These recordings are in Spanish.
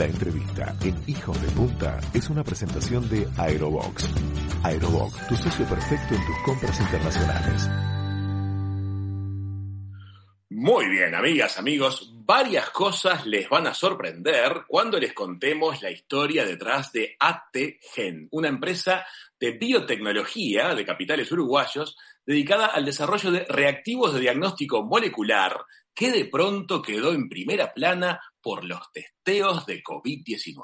La entrevista en Hijos de Punta es una presentación de Aerobox. Aerobox, tu socio perfecto en tus compras internacionales. Muy bien, amigas, amigos, varias cosas les van a sorprender cuando les contemos la historia detrás de ATGen, una empresa de biotecnología de capitales uruguayos dedicada al desarrollo de reactivos de diagnóstico molecular que de pronto quedó en primera plana por los testeos de COVID-19.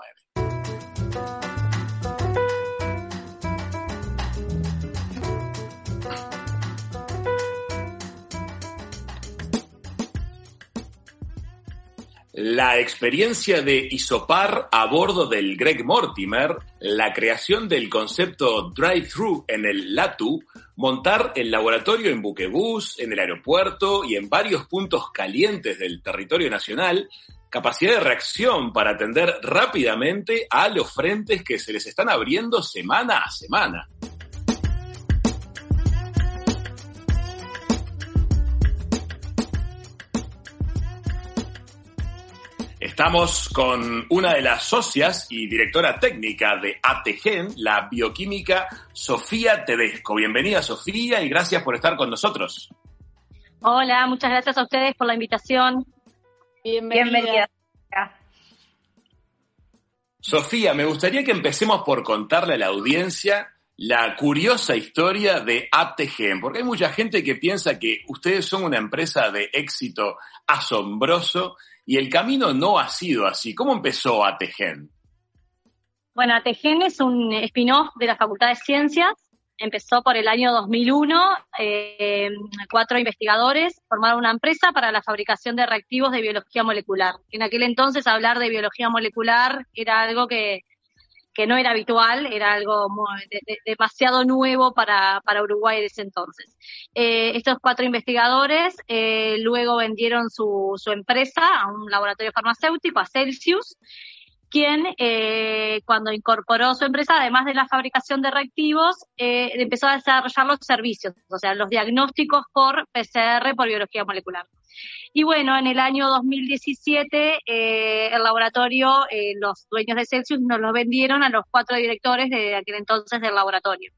La experiencia de Isopar a bordo del Greg Mortimer, la creación del concepto drive-thru en el LATU, montar el laboratorio en buquebús, en el aeropuerto y en varios puntos calientes del territorio nacional, capacidad de reacción para atender rápidamente a los frentes que se les están abriendo semana a semana. Estamos con una de las socias y directora técnica de ATGEN, la bioquímica Sofía Tedesco. Bienvenida Sofía y gracias por estar con nosotros. Hola, muchas gracias a ustedes por la invitación. Bienvenida. Sofía, me gustaría que empecemos por contarle a la audiencia la curiosa historia de ATGEN, porque hay mucha gente que piensa que ustedes son una empresa de éxito asombroso y el camino no ha sido así. ¿Cómo empezó ATGEN? Bueno, ATGEN es un spin-off de la Facultad de Ciencias. Empezó por el año 2001. Eh, cuatro investigadores formaron una empresa para la fabricación de reactivos de biología molecular. En aquel entonces hablar de biología molecular era algo que que no era habitual, era algo demasiado nuevo para, para, Uruguay en ese entonces. Eh, estos cuatro investigadores eh, luego vendieron su, su, empresa a un laboratorio farmacéutico, a Celsius, quien eh, cuando incorporó su empresa, además de la fabricación de reactivos, empezó a desarrollar los servicios, o sea, los diagnósticos por PCR, por biología molecular. Y bueno, en el año 2017 eh, el laboratorio, eh, los dueños de Celsius nos lo vendieron a los cuatro directores de aquel entonces del laboratorio.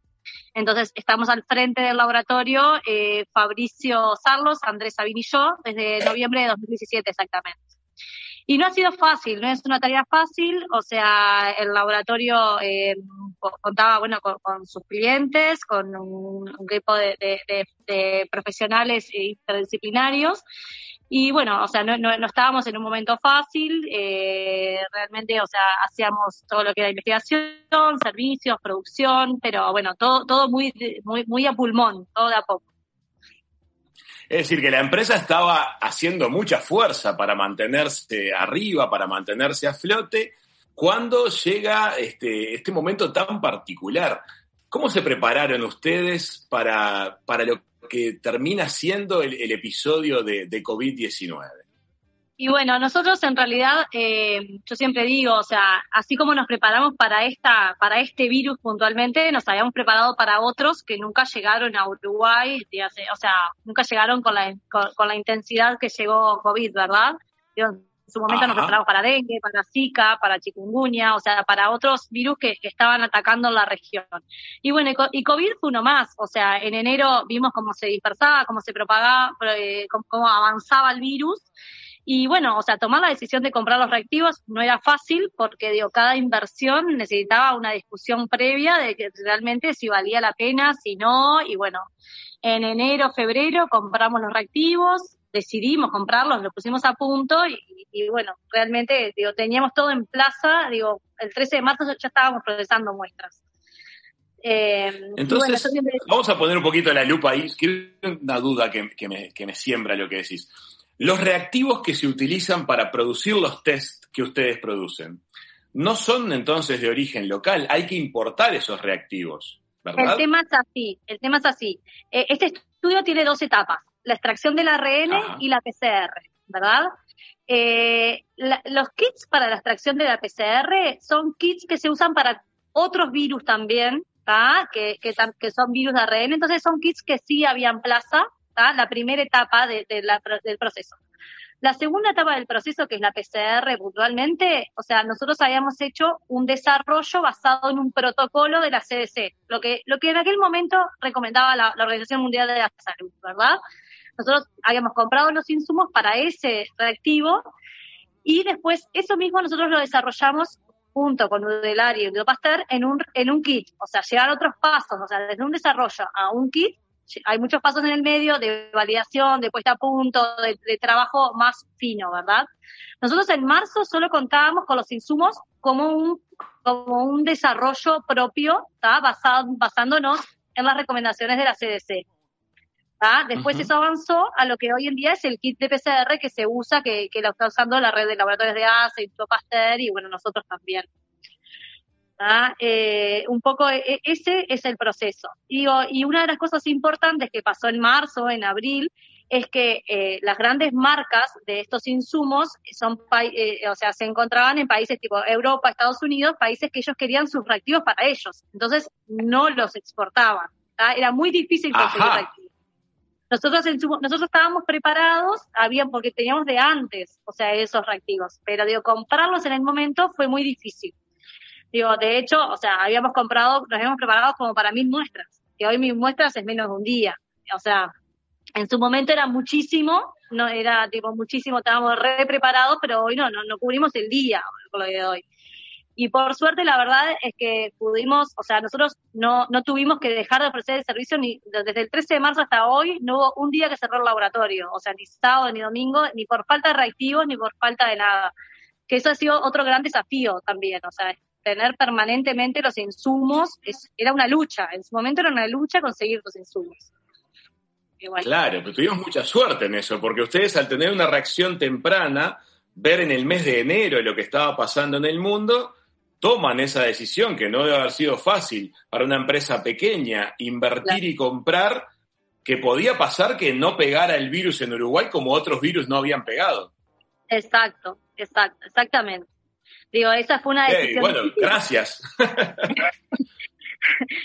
Entonces estamos al frente del laboratorio, eh, Fabricio Sarlos, Andrés Sabin y yo, desde noviembre de 2017 exactamente. Y no ha sido fácil, no es una tarea fácil, o sea, el laboratorio eh, contaba, bueno, con, sus clientes, con un, grupo de, de, profesionales interdisciplinarios, y bueno, o sea, no, no, estábamos en un momento fácil, eh, realmente, o sea, hacíamos todo lo que era investigación, servicios, producción, pero bueno, todo, todo muy, muy, muy a pulmón, todo de a poco. Es decir, que la empresa estaba haciendo mucha fuerza para mantenerse arriba, para mantenerse a flote, cuando llega este, este momento tan particular. ¿Cómo se prepararon ustedes para, lo que termina siendo el, episodio de, de COVID-19? Y bueno, nosotros en realidad, eh, yo siempre digo, o sea, así como nos preparamos para esta, para este virus puntualmente, nos habíamos preparado para otros que nunca llegaron a Uruguay, o sea, nunca llegaron con la, con, la intensidad que llegó COVID, ¿verdad? en su momento nos preparamos para dengue, para zika, para chikungunya, o sea, para otros virus que, estaban atacando la región. Y bueno, y COVID fue uno más, o sea, en enero vimos cómo se dispersaba, cómo se propagaba, eh, cómo avanzaba el virus. Y bueno, o sea, tomar la decisión de comprar los reactivos no era fácil porque, digo, cada inversión necesitaba una discusión previa de que realmente si valía la pena, si no, y bueno, en enero, febrero compramos los reactivos, decidimos comprarlos, los pusimos a punto y, bueno, realmente, digo, teníamos todo en plaza, digo, el 13 de marzo ya estábamos procesando muestras. Eh, Entonces, vamos a poner un poquito la lupa ahí. Quiero una duda que, me, que me siembra lo que decís. Los reactivos que se utilizan para producir los test que ustedes producen no son entonces de origen local, hay que importar esos reactivos, ¿verdad? El tema es así, el tema es así. Eh, este estudio tiene dos etapas, la extracción del ARN y la PCR, ¿verdad? Eh, los kits para la extracción de la PCR son kits que se usan para otros virus también, que, que, que, son virus de ARN, entonces son kits que sí habían plaza la primera etapa del proceso. La segunda etapa del proceso, que es la PCR puntualmente, o sea, nosotros habíamos hecho un desarrollo basado en un protocolo de la CDC, lo que, lo que en aquel momento recomendaba la, Organización Mundial de la Salud, ¿verdad? Nosotros habíamos comprado los insumos para ese reactivo y después eso mismo nosotros lo desarrollamos junto con Udelario y Udopasteur en un, en un kit, o sea, llegar a otros pasos, o sea, desde un desarrollo a un kit hay muchos pasos en el medio de validación, de puesta a punto, de, trabajo más fino, ¿verdad? Nosotros en marzo solo contábamos con los insumos como un, como un desarrollo propio, Basado, basándonos en las recomendaciones de la CDC. Después eso avanzó a lo que hoy en día es el kit de PCR que se usa, que, que lo está usando la red de laboratorios de y Pasteur y bueno, nosotros también. Eh, un poco e, ese es el proceso. Y, y, una de las cosas importantes que pasó en marzo, en abril, es que eh, las grandes marcas de estos insumos son, eh, o sea, se encontraban en países tipo Europa, Estados Unidos, países que ellos querían sus reactivos para ellos. Entonces no los exportaban. Era muy difícil conseguir reactivos. Nosotros, nosotros estábamos preparados, habían, porque teníamos de antes, o sea, esos reactivos, pero digo, comprarlos en el momento fue muy difícil. Digo, de hecho, o sea, habíamos comprado, nos habíamos preparado como para mil muestras, que hoy mil muestras es menos de un día. O sea, en su momento era muchísimo, no era tipo muchísimo, estábamos re preparados, pero hoy no, no, no cubrimos el día con lo de hoy. Y por suerte, la verdad es que pudimos, o sea, nosotros no, no tuvimos que dejar de ofrecer el servicio ni desde el 13 de marzo hasta hoy, no hubo un día que cerró el laboratorio, o sea, ni sábado ni domingo, ni por falta de reactivos, ni por falta de nada. Que eso ha sido otro gran desafío también, o sea, tener permanentemente los insumos es, era una lucha, en su momento era una lucha conseguir los insumos. Claro, pero tuvimos mucha suerte en eso, porque ustedes al tener una reacción temprana, ver en el mes de enero lo que estaba pasando en el mundo, toman esa decisión que no debe haber sido fácil para una empresa pequeña invertir y comprar, que podía pasar que no pegara el virus en Uruguay como otros virus no habían pegado. Exacto, exacto, exactamente. Digo, esa fue una decisión. bueno, gracias.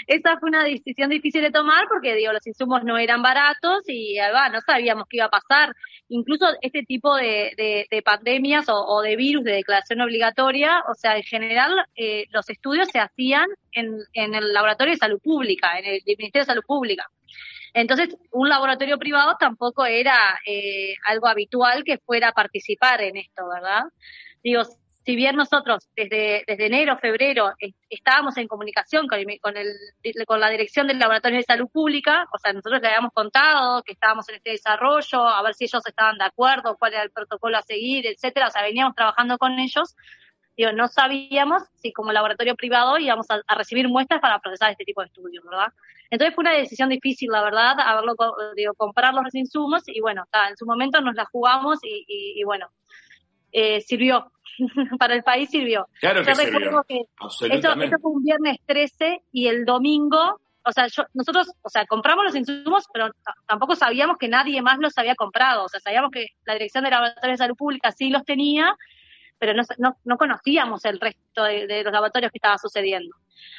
esa fue una decisión difícil de tomar porque, digo, los insumos no eran baratos y no sabíamos qué iba a pasar. Incluso este tipo de, de, pandemias o, de virus de declaración obligatoria, o sea, en general eh, los estudios se hacían en, en el laboratorio de salud pública, en el Ministerio de Salud Pública. Entonces, un laboratorio privado tampoco era eh, algo habitual que fuera a participar en esto, ¿verdad? Digo, si bien nosotros desde, desde enero, febrero, estábamos en comunicación con, con, el, con la dirección del Laboratorio de Salud Pública, o sea, nosotros le habíamos contado que estábamos en este desarrollo, a ver si ellos estaban de acuerdo, cuál era el protocolo a seguir, etcétera, o sea, veníamos trabajando con ellos, digo, no sabíamos si como laboratorio privado íbamos a, recibir muestras para procesar este tipo de estudios, ¿verdad? Entonces fue una decisión difícil, la verdad, haberlo, digo, comprar los insumos y bueno, en su momento nos la jugamos y, y bueno, eh, sirvió, para el país sirvió. Claro que sirvió. Que esto, fue un viernes 13 y el domingo, o sea, nosotros, o sea, compramos los insumos, pero tampoco sabíamos que nadie más los había comprado. O sea, sabíamos que la Dirección de Laboratorios de Salud Pública sí los tenía, pero no, no, no conocíamos el resto de, los laboratorios que estaba sucediendo.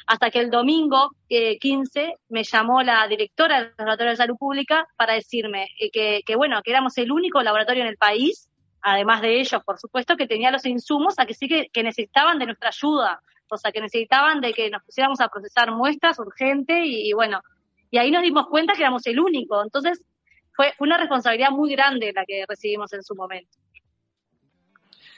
Hasta que el domingo 15 eh, me llamó la directora del Laboratorio de Salud Pública para decirme eh, que, que, bueno, que éramos el único laboratorio en el país además de ellos, por supuesto, que tenía los insumos a que sí que, necesitaban de nuestra ayuda, o sea, que necesitaban de que nos pusiéramos a procesar muestras urgente y, bueno, y ahí nos dimos cuenta que éramos el único. Entonces, fue, una responsabilidad muy grande la que recibimos en su momento.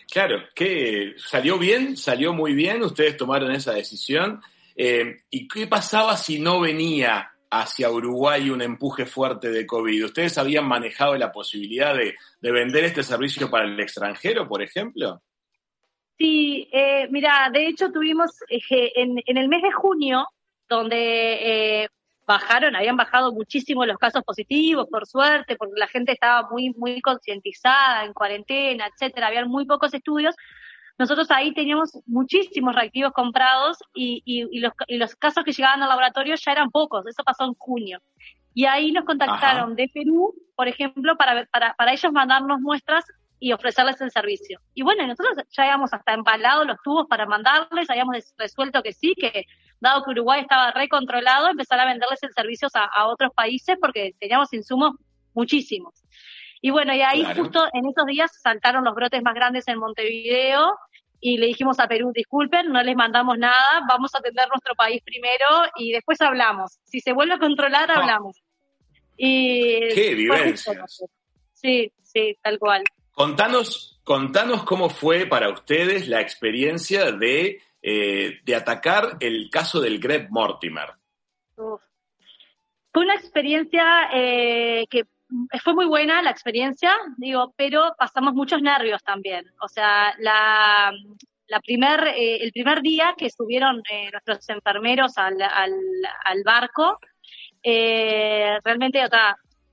Claro, que salió bien, salió muy bien, ustedes tomaron esa decisión. Eh, ¿Y qué pasaba si no venía hacia Uruguay un empuje fuerte de COVID. ¿Ustedes habían manejado la posibilidad de, vender este servicio para el extranjero, por ejemplo? Sí, eh, mira, de hecho tuvimos eh, en, el mes de junio, donde eh, bajaron, habían bajado muchísimo los casos positivos, por suerte, porque la gente estaba muy, muy concientizada en cuarentena, etcétera, habían muy pocos estudios. Nosotros ahí teníamos muchísimos reactivos comprados y, y, los, y los casos que llegaban al laboratorio ya eran pocos, eso pasó en junio. Y ahí nos contactaron de Perú, por ejemplo, para, para, para ellos mandarnos muestras y ofrecerles el servicio. Y bueno, nosotros ya habíamos hasta empalado los tubos para mandarles, habíamos resuelto que sí, que dado que Uruguay estaba recontrolado, empezar a venderles el servicio a, a otros países porque teníamos insumos muchísimos. Y bueno, y ahí justo en esos días saltaron los brotes más grandes en Montevideo y le dijimos a Perú, disculpen, no les mandamos nada, vamos a atender nuestro país primero y después hablamos. Si se vuelve a controlar, hablamos. Y ¡Qué vivencia! Sí, sí, tal cual. Contanos, contanos cómo fue para ustedes la experiencia de, eh, de atacar el caso del Greg Mortimer. Fue una experiencia eh, que fue muy buena la experiencia, digo, pero pasamos muchos nervios también. O sea, la, la primer, eh, el primer día que subieron eh, nuestros enfermeros al, al, al barco, eh, realmente,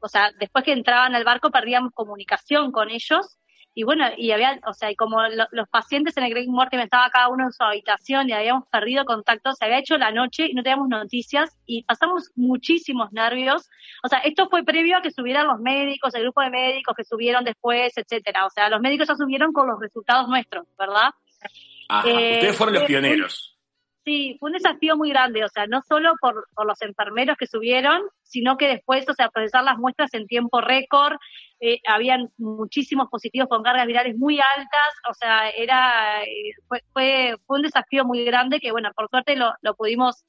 o sea, después que entraban al barco perdíamos comunicación con ellos y bueno, y había, o sea, y como los pacientes en el Greg Mortimer estaba cada uno en su habitación y habíamos perdido contacto, se había hecho la noche y no teníamos noticias y pasamos muchísimos nervios. O sea, esto fue previo a que subieran los médicos, el grupo de médicos que subieron después, etcétera. O sea, los médicos ya subieron con los resultados nuestros, ¿verdad? Eh, ustedes fueron los pioneros. Sí, fue un desafío muy grande, o sea, no solo por, por, los enfermeros que subieron, sino que después, o sea, procesar las muestras en tiempo récord, eh, habían muchísimos positivos con cargas virales muy altas, o sea, era, eh, fue, fue, fue, un desafío muy grande que, bueno, por suerte lo, lo pudimos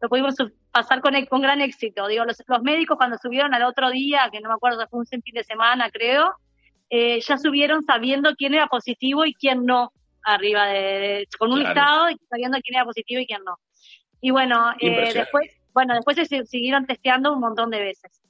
lo pudimos pasar con, con gran éxito. Digo, los, los, médicos cuando subieron al otro día, que no me acuerdo, fue un fin de semana, creo, eh, ya subieron sabiendo quién era positivo y quién no arriba de, con un listado y sabiendo quién era positivo y quién no. Y bueno, eh, después, bueno, después se siguieron testeando un montón de veces.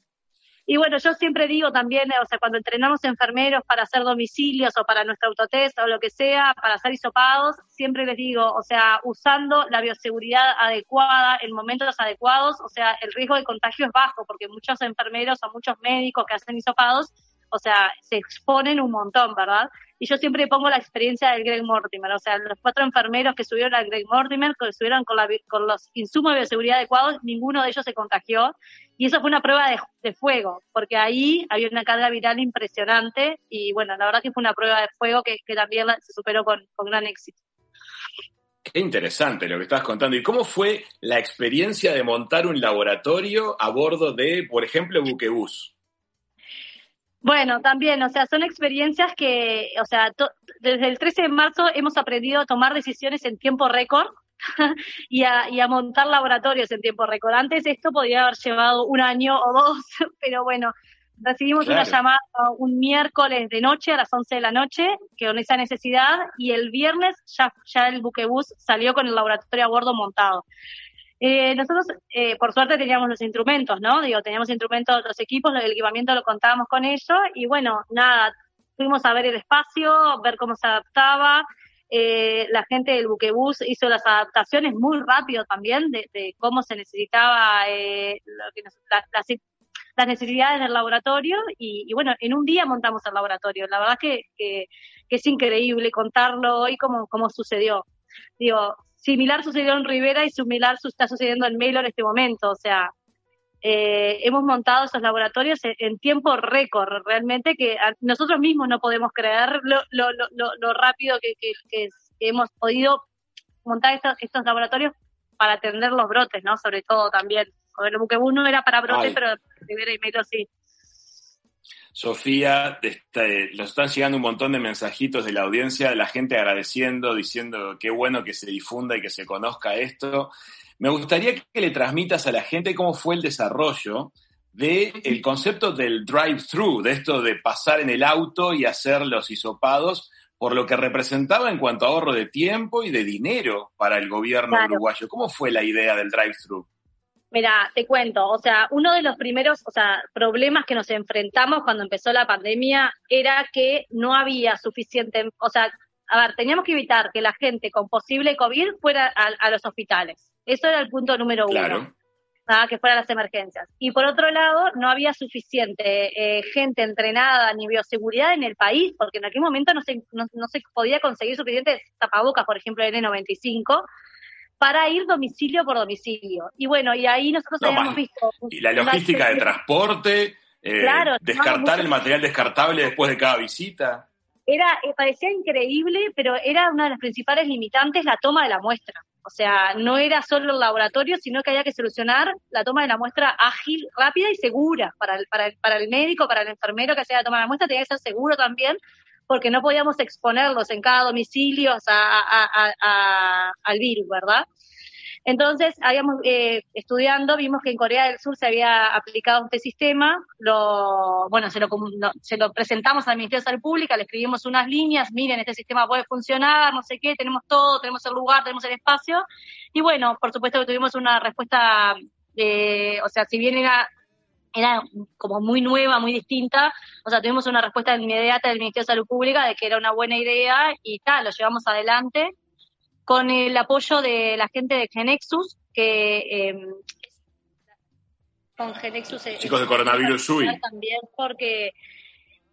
Y bueno, yo siempre digo también, o sea, cuando entrenamos enfermeros para hacer domicilios o para nuestro autotest o lo que sea, para hacer hisopados, siempre les digo, o sea, usando la bioseguridad adecuada en momentos adecuados, o sea, el riesgo de contagio es bajo porque muchos enfermeros o muchos médicos que hacen hisopados o sea, se exponen un montón, ¿verdad? Y yo siempre pongo la experiencia del Greg Mortimer, o sea, los cuatro enfermeros que subieron al Greg Mortimer, que subieron con, la, con los insumos de bioseguridad adecuados, ninguno de ellos se contagió. Y eso fue una prueba de, fuego, porque ahí había una carga viral impresionante y bueno, la verdad que fue una prueba de fuego que, que también se superó con, con gran éxito. Qué interesante lo que estás contando. ¿Y cómo fue la experiencia de montar un laboratorio a bordo de, por ejemplo, buquebús? Bueno, también, o sea, son experiencias que, o sea, desde el 13 de marzo hemos aprendido a tomar decisiones en tiempo récord y, a, y a montar laboratorios en tiempo récord. Antes esto podría haber llevado un año o dos, pero bueno, recibimos claro. una llamada un miércoles de noche a las 11 de la noche, que con esa necesidad, y el viernes ya, ya el buquebús salió con el laboratorio a bordo montado. Eh, nosotros, eh, por suerte, teníamos los instrumentos, ¿no? Digo, teníamos instrumentos, los equipos, el equipamiento lo contábamos con ellos y bueno, nada, fuimos a ver el espacio, ver cómo se adaptaba. Eh, la gente del buquebús hizo las adaptaciones muy rápido también de, de cómo se necesitaba eh, lo que nos, la, las, necesidades del laboratorio y, y, bueno, en un día montamos el laboratorio. La verdad que, que, que es increíble contarlo hoy como, como sucedió. Digo, similar sucedió en Rivera y similar está sucediendo en Melo en este momento. O sea, eh, hemos montado esos laboratorios en, tiempo récord, realmente que nosotros mismos no podemos creer lo, lo, lo, lo rápido que, que, que, hemos podido montar estos, estos, laboratorios para atender los brotes, ¿no? Sobre todo también. El buquebús no era para brotes, Ay. pero Rivera y Melo sí. Sofía, este, nos están llegando un montón de mensajitos de la audiencia, de la gente agradeciendo, diciendo qué bueno que se difunda y que se conozca esto. Me gustaría que le transmitas a la gente cómo fue el desarrollo del de concepto del drive-thru, de esto de pasar en el auto y hacer los hisopados, por lo que representaba en cuanto a ahorro de tiempo y de dinero para el gobierno claro. uruguayo. ¿Cómo fue la idea del drive-thru? Mira, te cuento, o sea, uno de los primeros, o sea, problemas que nos enfrentamos cuando empezó la pandemia era que no había suficiente, o sea, a ver, teníamos que evitar que la gente con posible COVID fuera a, a los hospitales. Eso era el punto número claro. uno. ¿ah? que fueran las emergencias. Y por otro lado, no había suficiente eh, gente entrenada ni bioseguridad en el país, porque en aquel momento no se, no, no se podía conseguir suficientes tapabocas, por ejemplo, N95, para ir domicilio por domicilio. Y bueno, y ahí nosotros no, habíamos visto... Y la logística de transporte, eh, claro, descartar el material descartable después de cada visita. Era, eh, parecía increíble, pero era una de las principales limitantes la toma de la muestra. O sea, no era solo el laboratorio, sino que había que solucionar la toma de la muestra ágil, rápida y segura para el, para el, para el médico, para el enfermero que hacía la toma de la muestra, tenía que ser seguro también, porque no podíamos exponerlos en cada domicilio al virus, ¿verdad? Entonces, habíamos eh, estudiando, vimos que en Corea del Sur se había aplicado este sistema, lo, bueno, se lo, se lo presentamos al Ministerio de Salud Pública, le escribimos unas líneas, miren, este sistema puede funcionar, no sé qué, tenemos todo, tenemos el lugar, tenemos el espacio, y bueno, por supuesto que tuvimos una respuesta, eh, o sea, si bien era era como muy nueva, muy distinta. O sea, tuvimos una respuesta inmediata del Ministerio de Salud Pública de que era una buena idea y tal, lo llevamos adelante con el apoyo de la gente de Genexus, que eh, con Genexus... Chicos de coronavirus UI. También porque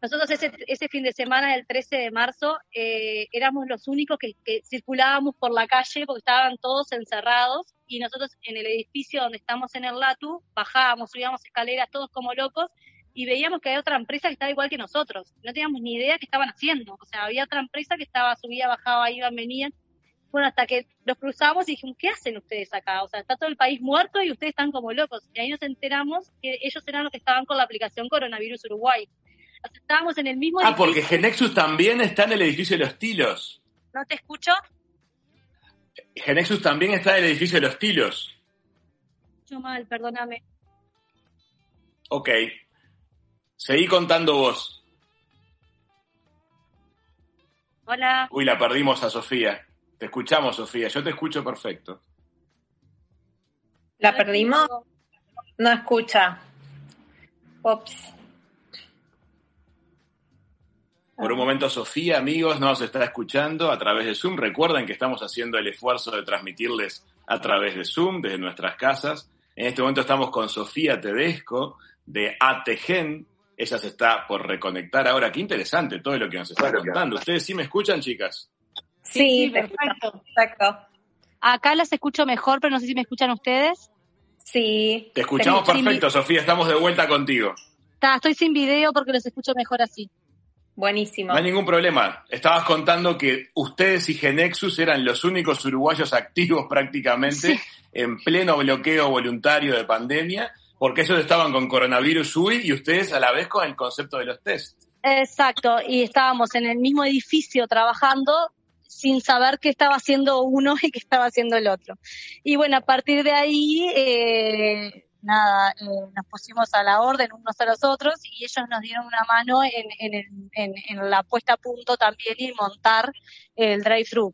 nosotros ese, ese fin de semana, el 13 de marzo, eh, éramos los únicos que, que, circulábamos por la calle porque estaban todos encerrados y nosotros en el edificio donde estamos en el LATU bajábamos, subíamos escaleras todos como locos y veíamos que había otra empresa que estaba igual que nosotros. No teníamos ni idea qué estaban haciendo. O sea, había otra empresa que estaba subía, bajaba, iban, venían bueno, hasta que los cruzamos y dijimos, ¿qué hacen ustedes acá? O sea, está todo el país muerto y ustedes están como locos. Y ahí nos enteramos que ellos eran los que estaban con la aplicación Coronavirus Uruguay. O sea, estábamos en el mismo Ah, porque Genexus también está en el edificio de los Tilos. ¿No te escucho? Genexus también está en el edificio de los Tilos. Mucho mal, perdóname. Ok. Seguí contando vos. Hola. Uy, la perdimos a Sofía. Te escuchamos, Sofía. Yo te escucho perfecto. ¿La perdimos? No escucha. Ops. Por un momento, Sofía, amigos, nos está escuchando a través de Zoom. Recuerden que estamos haciendo el esfuerzo de transmitirles a través de Zoom, desde nuestras casas. En este momento estamos con Sofía Tedesco de ATGEN. Ella se está por reconectar ahora. Qué interesante todo lo que nos está contando. ¿Ustedes sí me escuchan, chicas? Sí, perfecto. perfecto. Acá las escucho mejor, pero no sé si me escuchan ustedes. Sí. Te escuchamos perfecto, Sofía. Estamos de vuelta contigo. Está, estoy sin video porque los escucho mejor así. Buenísimo. No hay ningún problema. Estabas contando que ustedes y Genexus eran los únicos uruguayos activos prácticamente en pleno bloqueo voluntario de pandemia, porque ellos estaban con coronavirus UI y ustedes a la vez con el concepto de los test. Exacto, y estábamos en el mismo edificio trabajando, sin saber qué estaba haciendo uno y qué estaba haciendo el otro. Y bueno, a partir de ahí, eh, nada, eh, nos pusimos a la orden unos a los otros y ellos nos dieron una mano en, en, en, en la puesta a punto también y montar el drive-thru.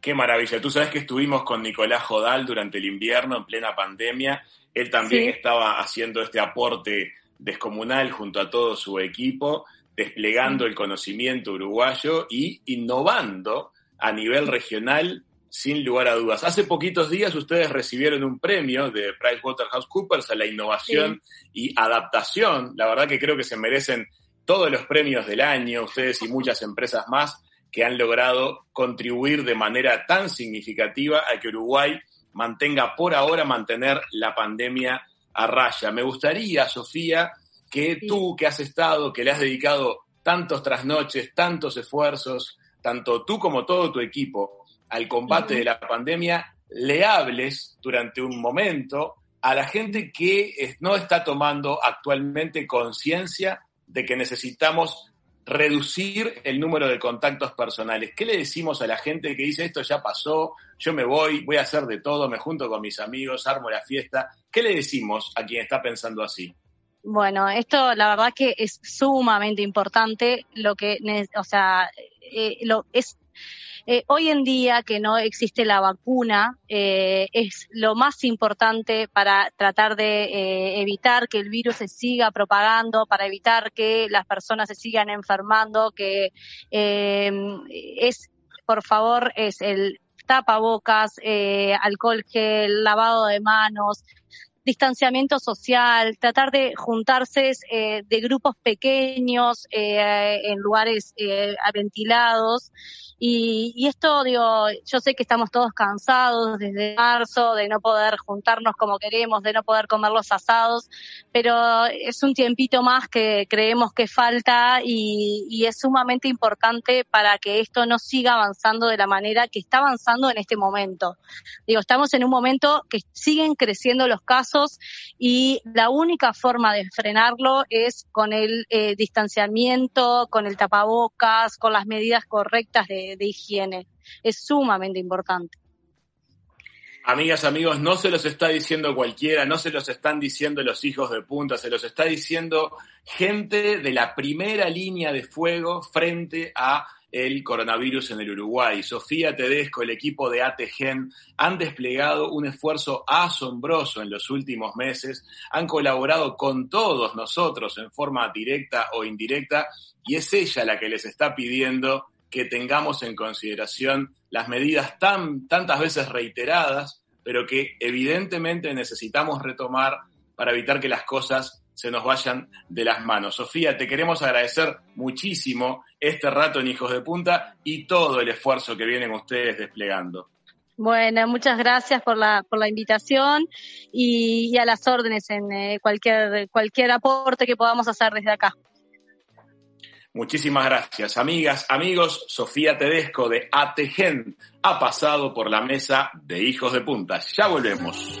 Qué maravilla. Tú sabes que estuvimos con Nicolás Jodal durante el invierno en plena pandemia. Él también sí. estaba haciendo este aporte descomunal junto a todo su equipo desplegando el conocimiento uruguayo y innovando a nivel regional sin lugar a dudas. Hace poquitos días ustedes recibieron un premio de PricewaterhouseCoopers a la innovación sí. y adaptación. La verdad que creo que se merecen todos los premios del año, ustedes y muchas empresas más que han logrado contribuir de manera tan significativa a que Uruguay mantenga por ahora mantener la pandemia a raya. Me gustaría, Sofía, que sí. tú que has estado, que le has dedicado tantos trasnoches, tantos esfuerzos, tanto tú como todo tu equipo, al combate de la pandemia, le hables durante un momento a la gente que no está tomando actualmente conciencia de que necesitamos reducir el número de contactos personales. ¿Qué le decimos a la gente que dice esto ya pasó, yo me voy, voy a hacer de todo, me junto con mis amigos, armo la fiesta? ¿Qué le decimos a quien está pensando así? Bueno, esto la verdad que es sumamente importante. Lo que, o sea, eh, lo, es eh, hoy en día que no existe la vacuna, eh, es lo más importante para tratar de eh, evitar que el virus se siga propagando, para evitar que las personas se sigan enfermando, que es, por favor, es el tapabocas, alcohol gel, lavado de manos, distanciamiento social, tratar de juntarse eh, de grupos pequeños eh, en lugares eh, ventilados. Y, esto, digo, yo sé que estamos todos cansados desde marzo de no poder juntarnos como queremos, de no poder comer los asados, pero es un tiempito más que creemos que falta y, y es sumamente importante para que esto no siga avanzando de la manera que está avanzando en este momento. Digo, estamos en un momento que siguen creciendo los casos y la única forma de frenarlo es con el eh, distanciamiento, con el tapabocas, con las medidas correctas de de, higiene. Es sumamente importante. Amigas, amigos, no se los está diciendo cualquiera, no se los están diciendo los hijos de punta, se los está diciendo gente de la primera línea de fuego frente a el coronavirus en el Uruguay. Sofía Tedesco, el equipo de ATGEN han desplegado un esfuerzo asombroso en los últimos meses, han colaborado con todos nosotros en forma directa o indirecta y es ella la que les está pidiendo que tengamos en consideración las medidas tan, tantas veces reiteradas, pero que evidentemente necesitamos retomar para evitar que las cosas se nos vayan de las manos. Sofía, te queremos agradecer muchísimo este rato en Hijos de Punta y todo el esfuerzo que vienen ustedes desplegando. Bueno, muchas gracias por la, por la invitación y, a las órdenes en eh, cualquier, cualquier aporte que podamos hacer desde acá. Muchísimas gracias, amigas, amigos. Sofía Tedesco de ATGEN ha pasado por la mesa de Hijos de Puntas. Ya volvemos.